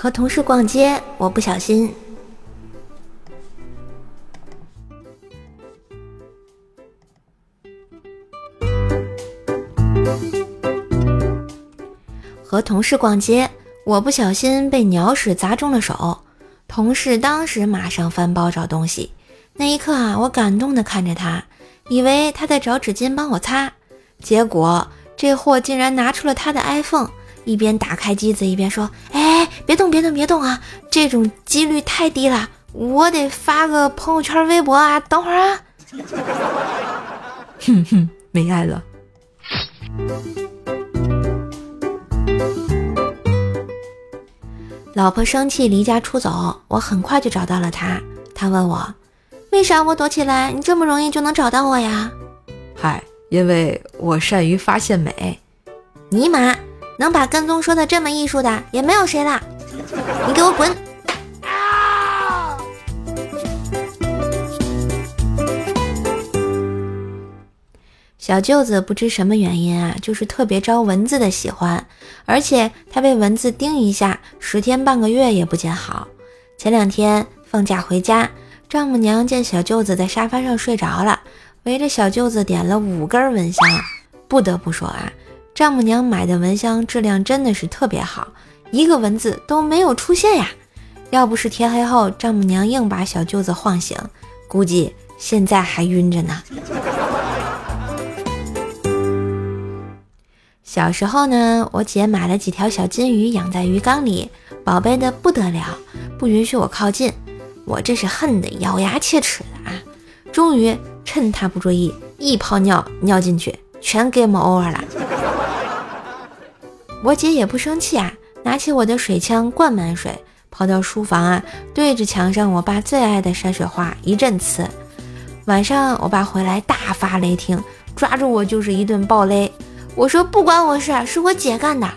和同事逛街，我不小心。和同事逛街，我不小心被鸟屎砸中了手，同事当时马上翻包找东西。那一刻啊，我感动的看着他，以为他在找纸巾帮我擦，结果这货竟然拿出了他的 iPhone，一边打开机子一边说：“哎，别动，别动，别动啊！这种几率太低了，我得发个朋友圈、微博啊，等会儿啊。”哼哼，没爱了。老婆生气离家出走，我很快就找到了她。她问我：“为啥我躲起来，你这么容易就能找到我呀？”嗨，因为我善于发现美。尼玛，能把跟踪说的这么艺术的也没有谁了。你给我滚！小舅子不知什么原因啊，就是特别招蚊子的喜欢，而且他被蚊子叮一下，十天半个月也不见好。前两天放假回家，丈母娘见小舅子在沙发上睡着了，围着小舅子点了五根蚊香。不得不说啊，丈母娘买的蚊香质量真的是特别好，一个蚊子都没有出现呀。要不是天黑后丈母娘硬把小舅子晃醒，估计现在还晕着呢。小时候呢，我姐买了几条小金鱼养在鱼缸里，宝贝的不得了，不允许我靠近。我这是恨得咬牙切齿的啊！终于趁她不注意，一泡尿尿进去，全 game over 了。我姐也不生气啊，拿起我的水枪灌满水，跑到书房啊，对着墙上我爸最爱的山水画一阵呲。晚上我爸回来大发雷霆，抓住我就是一顿暴雷。我说不关我事，是我姐干的。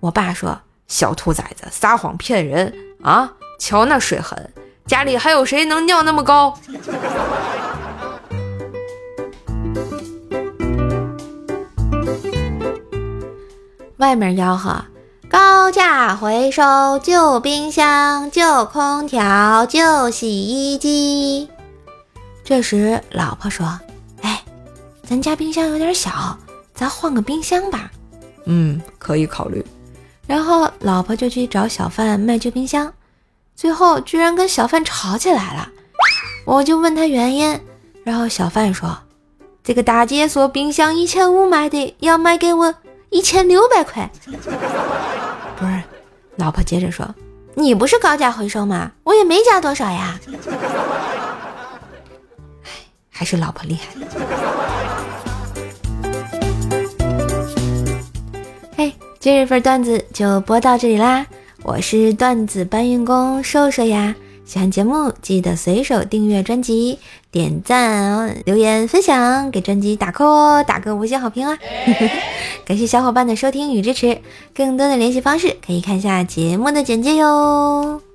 我爸说小兔崽子撒谎骗人啊！瞧那水痕，家里还有谁能尿那么高？外面吆喝：高价回收旧冰箱、旧空调、旧洗衣机。这时老婆说：“哎，咱家冰箱有点小。”咱换个冰箱吧，嗯，可以考虑。然后老婆就去找小贩卖旧冰箱，最后居然跟小贩吵起来了。我就问他原因，然后小贩说：“这个大姐说冰箱一千五买的，要卖给我一千六百块。”不是，老婆接着说：“你不是高价回收吗？我也没加多少呀。”哎，还是老婆厉害。哎，今日份段子就播到这里啦！我是段子搬运工瘦瘦呀，喜欢节目记得随手订阅专辑、点赞、留言、分享，给专辑打 call，打个五星好评啊！感谢小伙伴的收听与支持，更多的联系方式可以看下节目的简介哟。